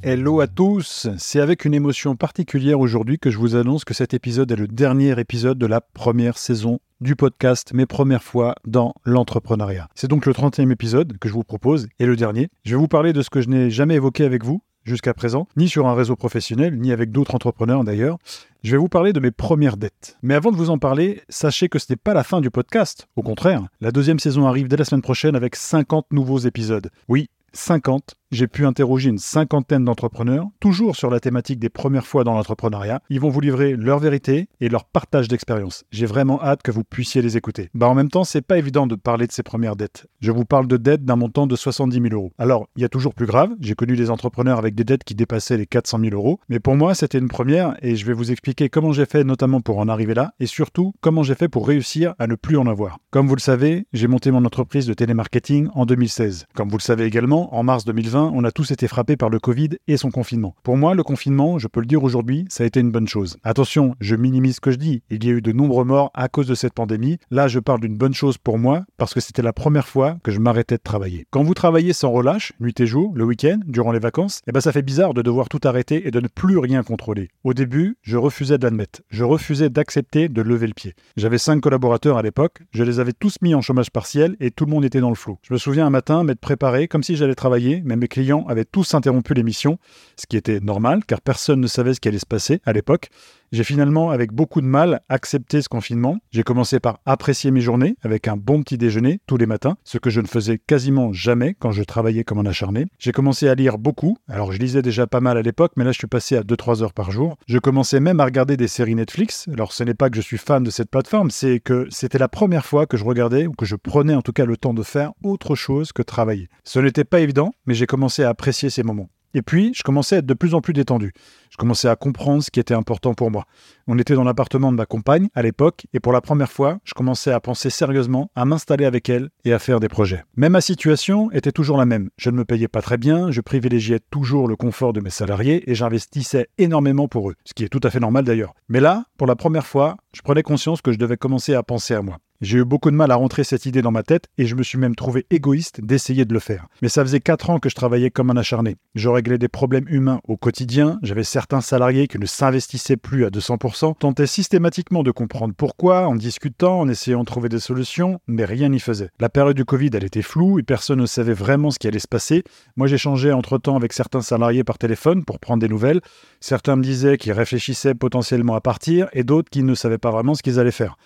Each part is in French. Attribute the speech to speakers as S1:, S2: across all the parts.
S1: Hello à tous, c'est avec une émotion particulière aujourd'hui que je vous annonce que cet épisode est le dernier épisode de la première saison du podcast Mes premières fois dans l'entrepreneuriat. C'est donc le 30e épisode que je vous propose et le dernier. Je vais vous parler de ce que je n'ai jamais évoqué avec vous jusqu'à présent, ni sur un réseau professionnel, ni avec d'autres entrepreneurs d'ailleurs. Je vais vous parler de mes premières dettes. Mais avant de vous en parler, sachez que ce n'est pas la fin du podcast. Au contraire, la deuxième saison arrive dès la semaine prochaine avec 50 nouveaux épisodes. Oui, 50 j'ai pu interroger une cinquantaine d'entrepreneurs, toujours sur la thématique des premières fois dans l'entrepreneuriat. Ils vont vous livrer leur vérité et leur partage d'expérience. J'ai vraiment hâte que vous puissiez les écouter. Bah en même temps, c'est pas évident de parler de ces premières dettes. Je vous parle de dettes d'un montant de 70 000 euros. Alors, il y a toujours plus grave. J'ai connu des entrepreneurs avec des dettes qui dépassaient les 400 000 euros. Mais pour moi, c'était une première et je vais vous expliquer comment j'ai fait notamment pour en arriver là et surtout comment j'ai fait pour réussir à ne plus en avoir. Comme vous le savez, j'ai monté mon entreprise de télémarketing en 2016. Comme vous le savez également, en mars 2020, on a tous été frappés par le Covid et son confinement. Pour moi, le confinement, je peux le dire aujourd'hui, ça a été une bonne chose. Attention, je minimise ce que je dis. Il y a eu de nombreux morts à cause de cette pandémie. Là, je parle d'une bonne chose pour moi parce que c'était la première fois que je m'arrêtais de travailler. Quand vous travaillez sans relâche, nuit et jour, le week-end, durant les vacances, eh ben ça fait bizarre de devoir tout arrêter et de ne plus rien contrôler. Au début, je refusais d'admettre. Je refusais d'accepter de lever le pied. J'avais cinq collaborateurs à l'époque. Je les avais tous mis en chômage partiel et tout le monde était dans le flou. Je me souviens un matin m'être préparé comme si j'allais travailler, mais mes clients avaient tous interrompu l'émission, ce qui était normal car personne ne savait ce qui allait se passer à l'époque. J'ai finalement, avec beaucoup de mal, accepté ce confinement. J'ai commencé par apprécier mes journées avec un bon petit déjeuner tous les matins, ce que je ne faisais quasiment jamais quand je travaillais comme un acharné. J'ai commencé à lire beaucoup. Alors je lisais déjà pas mal à l'époque, mais là je suis passé à 2-3 heures par jour. Je commençais même à regarder des séries Netflix. Alors ce n'est pas que je suis fan de cette plateforme, c'est que c'était la première fois que je regardais ou que je prenais en tout cas le temps de faire autre chose que travailler. Ce n'était pas évident, mais j'ai commencé à apprécier ces moments. Et puis, je commençais à être de plus en plus détendu. Je commençais à comprendre ce qui était important pour moi. On était dans l'appartement de ma compagne à l'époque, et pour la première fois, je commençais à penser sérieusement à m'installer avec elle et à faire des projets. Mais ma situation était toujours la même. Je ne me payais pas très bien, je privilégiais toujours le confort de mes salariés et j'investissais énormément pour eux, ce qui est tout à fait normal d'ailleurs. Mais là, pour la première fois, je prenais conscience que je devais commencer à penser à moi. J'ai eu beaucoup de mal à rentrer cette idée dans ma tête et je me suis même trouvé égoïste d'essayer de le faire. Mais ça faisait 4 ans que je travaillais comme un acharné. Je réglais des problèmes humains au quotidien, j'avais certains salariés qui ne s'investissaient plus à 200%, tentaient systématiquement de comprendre pourquoi, en discutant, en essayant de trouver des solutions, mais rien n'y faisait. La période du Covid, elle était floue et personne ne savait vraiment ce qui allait se passer. Moi, j'échangeais entre-temps avec certains salariés par téléphone pour prendre des nouvelles. Certains me disaient qu'ils réfléchissaient potentiellement à partir et d'autres qui ne savaient pas vraiment ce qu'ils allaient faire.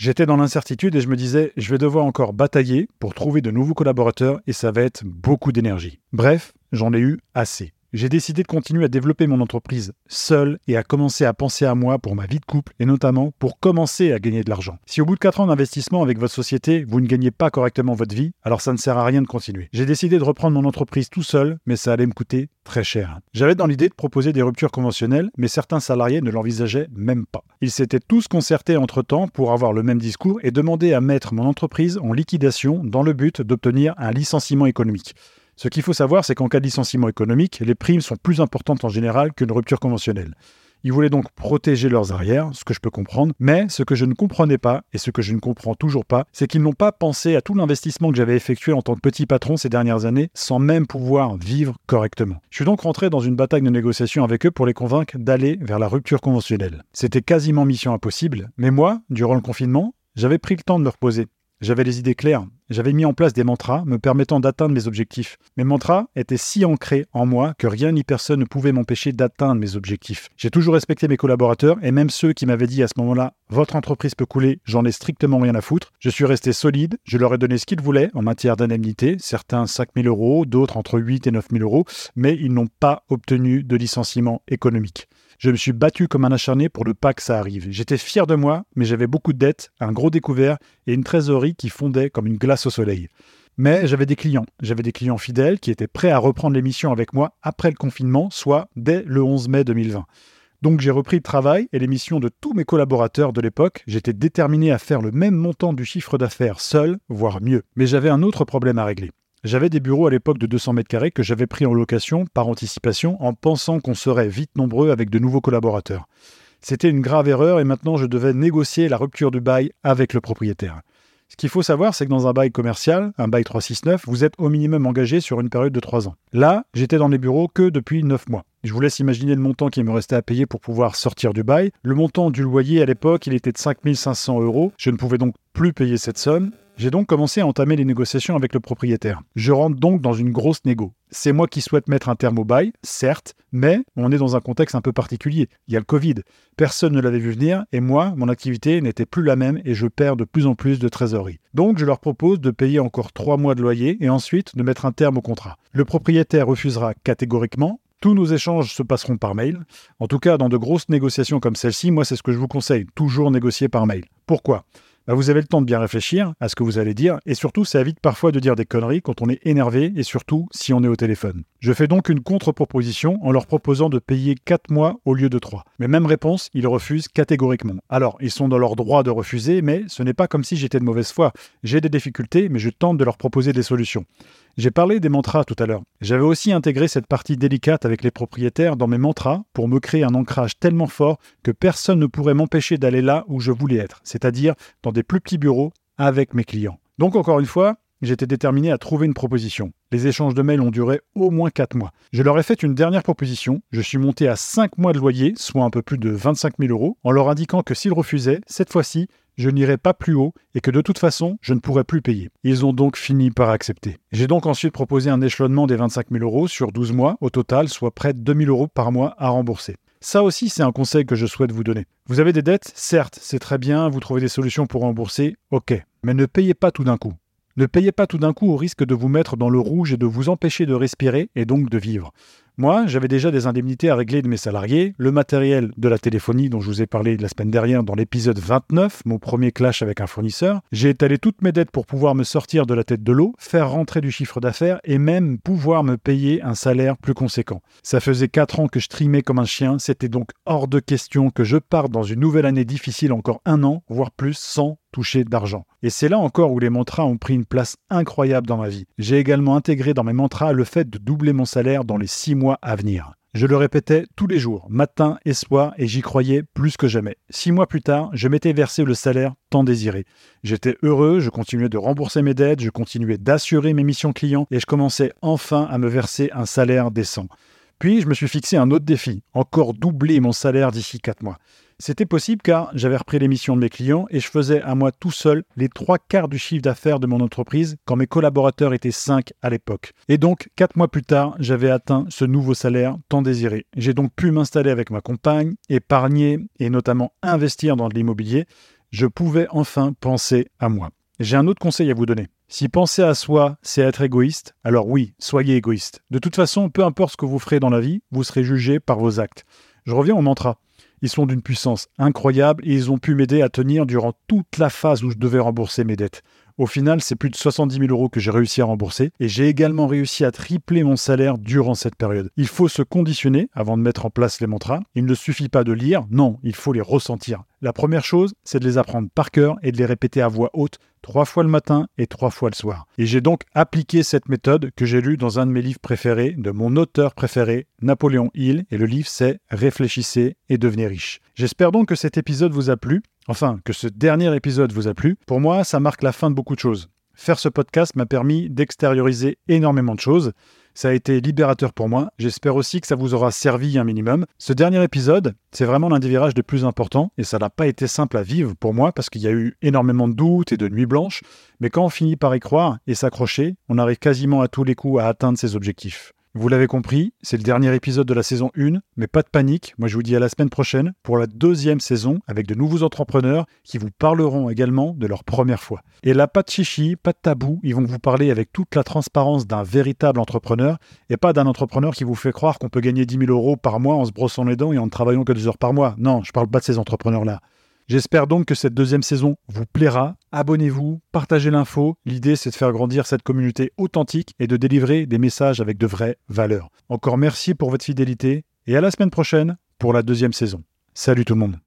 S1: J'étais dans l'incertitude et je me disais, je vais devoir encore batailler pour trouver de nouveaux collaborateurs et ça va être beaucoup d'énergie. Bref, j'en ai eu assez j'ai décidé de continuer à développer mon entreprise seul et à commencer à penser à moi pour ma vie de couple et notamment pour commencer à gagner de l'argent. Si au bout de 4 ans d'investissement avec votre société, vous ne gagnez pas correctement votre vie, alors ça ne sert à rien de continuer. J'ai décidé de reprendre mon entreprise tout seul, mais ça allait me coûter très cher. J'avais dans l'idée de proposer des ruptures conventionnelles, mais certains salariés ne l'envisageaient même pas. Ils s'étaient tous concertés entre-temps pour avoir le même discours et demander à mettre mon entreprise en liquidation dans le but d'obtenir un licenciement économique. Ce qu'il faut savoir, c'est qu'en cas de licenciement économique, les primes sont plus importantes en général qu'une rupture conventionnelle. Ils voulaient donc protéger leurs arrières, ce que je peux comprendre, mais ce que je ne comprenais pas, et ce que je ne comprends toujours pas, c'est qu'ils n'ont pas pensé à tout l'investissement que j'avais effectué en tant que petit patron ces dernières années, sans même pouvoir vivre correctement. Je suis donc rentré dans une bataille de négociation avec eux pour les convaincre d'aller vers la rupture conventionnelle. C'était quasiment mission impossible, mais moi, durant le confinement, j'avais pris le temps de me reposer. J'avais les idées claires. J'avais mis en place des mantras me permettant d'atteindre mes objectifs. Mes mantras étaient si ancrés en moi que rien ni personne ne pouvait m'empêcher d'atteindre mes objectifs. J'ai toujours respecté mes collaborateurs et même ceux qui m'avaient dit à ce moment-là Votre entreprise peut couler, j'en ai strictement rien à foutre. Je suis resté solide, je leur ai donné ce qu'ils voulaient en matière d'indemnité, certains 5 000 euros, d'autres entre 8 et 9 000 euros, mais ils n'ont pas obtenu de licenciement économique. Je me suis battu comme un acharné pour ne pas que ça arrive. J'étais fier de moi, mais j'avais beaucoup de dettes, un gros découvert et une trésorerie qui fondait comme une glace au soleil. Mais j'avais des clients. J'avais des clients fidèles qui étaient prêts à reprendre l'émission avec moi après le confinement, soit dès le 11 mai 2020. Donc j'ai repris le travail et l'émission de tous mes collaborateurs de l'époque. J'étais déterminé à faire le même montant du chiffre d'affaires seul, voire mieux. Mais j'avais un autre problème à régler. J'avais des bureaux à l'époque de 200 mètres carrés que j'avais pris en location par anticipation en pensant qu'on serait vite nombreux avec de nouveaux collaborateurs. C'était une grave erreur et maintenant je devais négocier la rupture du bail avec le propriétaire. Ce qu'il faut savoir, c'est que dans un bail commercial, un bail 369, vous êtes au minimum engagé sur une période de 3 ans. Là, j'étais dans les bureaux que depuis 9 mois. Je vous laisse imaginer le montant qui me restait à payer pour pouvoir sortir du bail. Le montant du loyer à l'époque, il était de 5500 euros. Je ne pouvais donc plus payer cette somme. J'ai donc commencé à entamer les négociations avec le propriétaire. Je rentre donc dans une grosse négo. C'est moi qui souhaite mettre un terme au bail, certes, mais on est dans un contexte un peu particulier. Il y a le Covid. Personne ne l'avait vu venir et moi, mon activité n'était plus la même et je perds de plus en plus de trésorerie. Donc je leur propose de payer encore trois mois de loyer et ensuite de mettre un terme au contrat. Le propriétaire refusera catégoriquement, tous nos échanges se passeront par mail. En tout cas, dans de grosses négociations comme celle-ci, moi, c'est ce que je vous conseille, toujours négocier par mail. Pourquoi? Bah, vous avez le temps de bien réfléchir à ce que vous allez dire, et surtout ça évite parfois de dire des conneries quand on est énervé, et surtout si on est au téléphone. Je fais donc une contre-proposition en leur proposant de payer 4 mois au lieu de 3. Mais même réponse, ils refusent catégoriquement. Alors, ils sont dans leur droit de refuser, mais ce n'est pas comme si j'étais de mauvaise foi. J'ai des difficultés, mais je tente de leur proposer des solutions. J'ai parlé des mantras tout à l'heure. J'avais aussi intégré cette partie délicate avec les propriétaires dans mes mantras pour me créer un ancrage tellement fort que personne ne pourrait m'empêcher d'aller là où je voulais être, c'est-à-dire dans des plus petits bureaux avec mes clients. Donc encore une fois, j'étais déterminé à trouver une proposition. Les échanges de mails ont duré au moins 4 mois. Je leur ai fait une dernière proposition. Je suis monté à 5 mois de loyer, soit un peu plus de 25 000 euros, en leur indiquant que s'ils refusaient, cette fois-ci, je n'irai pas plus haut et que de toute façon, je ne pourrais plus payer. Ils ont donc fini par accepter. J'ai donc ensuite proposé un échelonnement des 25 000 euros sur 12 mois au total, soit près de 2 000 euros par mois à rembourser. Ça aussi, c'est un conseil que je souhaite vous donner. Vous avez des dettes Certes, c'est très bien, vous trouvez des solutions pour rembourser, ok. Mais ne payez pas tout d'un coup. Ne payez pas tout d'un coup au risque de vous mettre dans le rouge et de vous empêcher de respirer et donc de vivre. Moi, j'avais déjà des indemnités à régler de mes salariés, le matériel de la téléphonie dont je vous ai parlé la semaine dernière dans l'épisode 29, mon premier clash avec un fournisseur. J'ai étalé toutes mes dettes pour pouvoir me sortir de la tête de l'eau, faire rentrer du chiffre d'affaires et même pouvoir me payer un salaire plus conséquent. Ça faisait 4 ans que je trimais comme un chien, c'était donc hors de question que je parte dans une nouvelle année difficile encore un an, voire plus, sans toucher d'argent. Et c'est là encore où les mantras ont pris une place incroyable dans ma vie. J'ai également intégré dans mes mantras le fait de doubler mon salaire dans les six mois à venir. Je le répétais tous les jours, matin et soir, et j'y croyais plus que jamais. Six mois plus tard, je m'étais versé le salaire tant désiré. J'étais heureux, je continuais de rembourser mes dettes, je continuais d'assurer mes missions clients, et je commençais enfin à me verser un salaire décent. Puis je me suis fixé un autre défi, encore doubler mon salaire d'ici quatre mois. C'était possible car j'avais repris les missions de mes clients et je faisais à moi tout seul les trois quarts du chiffre d'affaires de mon entreprise quand mes collaborateurs étaient cinq à l'époque. Et donc, quatre mois plus tard, j'avais atteint ce nouveau salaire tant désiré. J'ai donc pu m'installer avec ma compagne, épargner et notamment investir dans de l'immobilier. Je pouvais enfin penser à moi. J'ai un autre conseil à vous donner. Si penser à soi, c'est être égoïste, alors oui, soyez égoïste. De toute façon, peu importe ce que vous ferez dans la vie, vous serez jugé par vos actes. Je reviens au mantra. Ils sont d'une puissance incroyable et ils ont pu m'aider à tenir durant toute la phase où je devais rembourser mes dettes. Au final, c'est plus de 70 000 euros que j'ai réussi à rembourser et j'ai également réussi à tripler mon salaire durant cette période. Il faut se conditionner avant de mettre en place les mantras. Il ne suffit pas de lire, non, il faut les ressentir. La première chose, c'est de les apprendre par cœur et de les répéter à voix haute trois fois le matin et trois fois le soir. Et j'ai donc appliqué cette méthode que j'ai lue dans un de mes livres préférés, de mon auteur préféré, Napoléon Hill, et le livre c'est Réfléchissez et devenez riche. J'espère donc que cet épisode vous a plu, enfin que ce dernier épisode vous a plu. Pour moi, ça marque la fin de beaucoup de choses. Faire ce podcast m'a permis d'extérioriser énormément de choses. Ça a été libérateur pour moi. J'espère aussi que ça vous aura servi un minimum. Ce dernier épisode, c'est vraiment l'un des virages les plus importants et ça n'a pas été simple à vivre pour moi parce qu'il y a eu énormément de doutes et de nuits blanches. Mais quand on finit par y croire et s'accrocher, on arrive quasiment à tous les coups à atteindre ses objectifs. Vous l'avez compris, c'est le dernier épisode de la saison 1, mais pas de panique, moi je vous dis à la semaine prochaine pour la deuxième saison avec de nouveaux entrepreneurs qui vous parleront également de leur première fois. Et là, pas de chichi, pas de tabou, ils vont vous parler avec toute la transparence d'un véritable entrepreneur et pas d'un entrepreneur qui vous fait croire qu'on peut gagner 10 000 euros par mois en se brossant les dents et en ne travaillant que deux heures par mois. Non, je parle pas de ces entrepreneurs-là. J'espère donc que cette deuxième saison vous plaira. Abonnez-vous, partagez l'info. L'idée, c'est de faire grandir cette communauté authentique et de délivrer des messages avec de vraies valeurs. Encore merci pour votre fidélité et à la semaine prochaine pour la deuxième saison. Salut tout le monde.